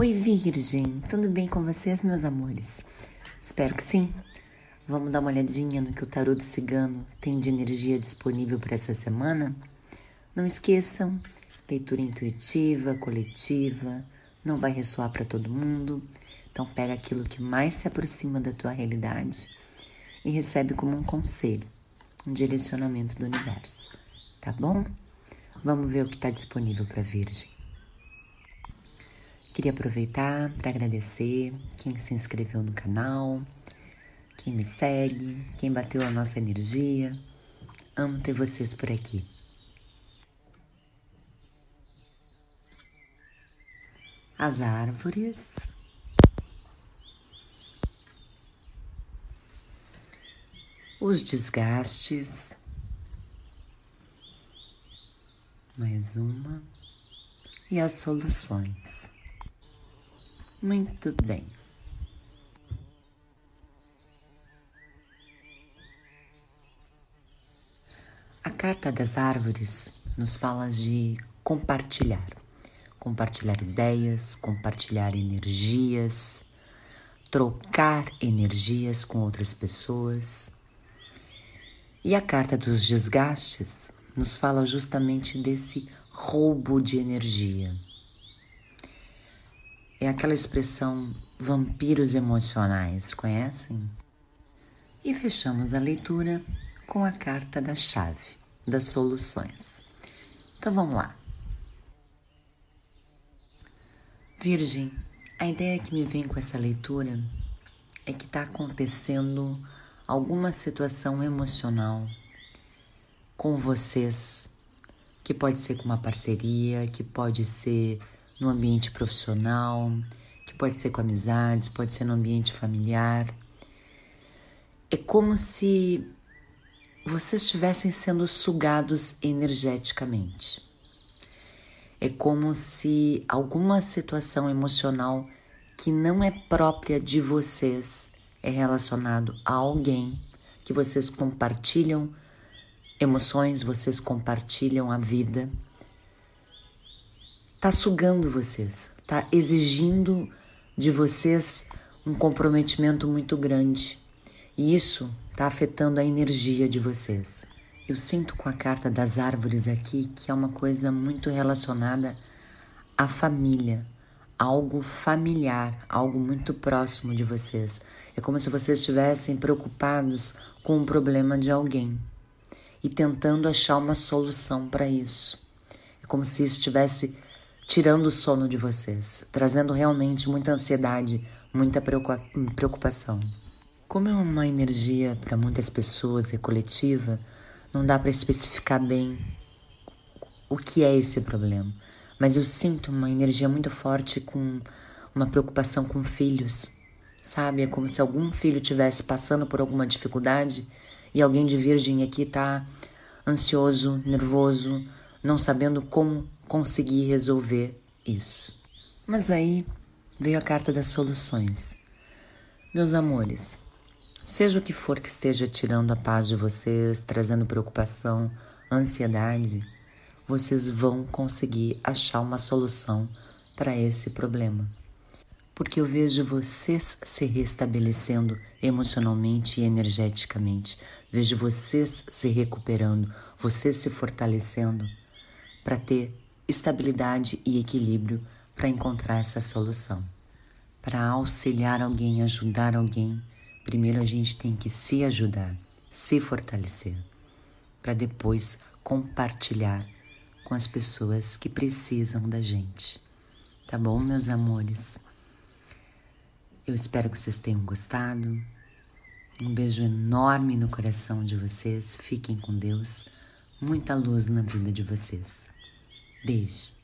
Oi, Virgem, tudo bem com vocês, meus amores? Espero que sim. Vamos dar uma olhadinha no que o tarô do cigano tem de energia disponível para essa semana? Não esqueçam, leitura intuitiva, coletiva, não vai ressoar para todo mundo. Então pega aquilo que mais se aproxima da tua realidade e recebe como um conselho, um direcionamento do universo. Tá bom? Vamos ver o que está disponível para Virgem. Queria aproveitar para agradecer quem se inscreveu no canal, quem me segue, quem bateu a nossa energia. Amo ter vocês por aqui. As árvores. Os desgastes. Mais uma. E as soluções. Muito bem. A carta das árvores nos fala de compartilhar, compartilhar ideias, compartilhar energias, trocar energias com outras pessoas. E a carta dos desgastes nos fala justamente desse roubo de energia é aquela expressão vampiros emocionais, conhecem? E fechamos a leitura com a carta da chave, das soluções. Então vamos lá. Virgem, a ideia que me vem com essa leitura é que está acontecendo alguma situação emocional com vocês, que pode ser com uma parceria, que pode ser no ambiente profissional, que pode ser com amizades, pode ser no ambiente familiar. É como se vocês estivessem sendo sugados energeticamente. É como se alguma situação emocional que não é própria de vocês é relacionado a alguém que vocês compartilham emoções, vocês compartilham a vida está sugando vocês, está exigindo de vocês um comprometimento muito grande. E isso está afetando a energia de vocês. Eu sinto com a carta das árvores aqui que é uma coisa muito relacionada à família, algo familiar, algo muito próximo de vocês. É como se vocês estivessem preocupados com o problema de alguém e tentando achar uma solução para isso. É como se isso estivesse tirando o sono de vocês, trazendo realmente muita ansiedade, muita preocupação. Como é uma energia para muitas pessoas e coletiva, não dá para especificar bem o que é esse problema, mas eu sinto uma energia muito forte com uma preocupação com filhos, sabe? É como se algum filho tivesse passando por alguma dificuldade e alguém de virgem aqui tá ansioso, nervoso, não sabendo como conseguir resolver isso. Mas aí veio a carta das soluções. Meus amores, seja o que for que esteja tirando a paz de vocês, trazendo preocupação, ansiedade, vocês vão conseguir achar uma solução para esse problema. Porque eu vejo vocês se restabelecendo emocionalmente e energeticamente. Vejo vocês se recuperando, vocês se fortalecendo para ter estabilidade e equilíbrio para encontrar essa solução. Para auxiliar alguém, ajudar alguém, primeiro a gente tem que se ajudar, se fortalecer, para depois compartilhar com as pessoas que precisam da gente. Tá bom, meus amores? Eu espero que vocês tenham gostado. Um beijo enorme no coração de vocês. Fiquem com Deus. Muita luz na vida de vocês. Beijo.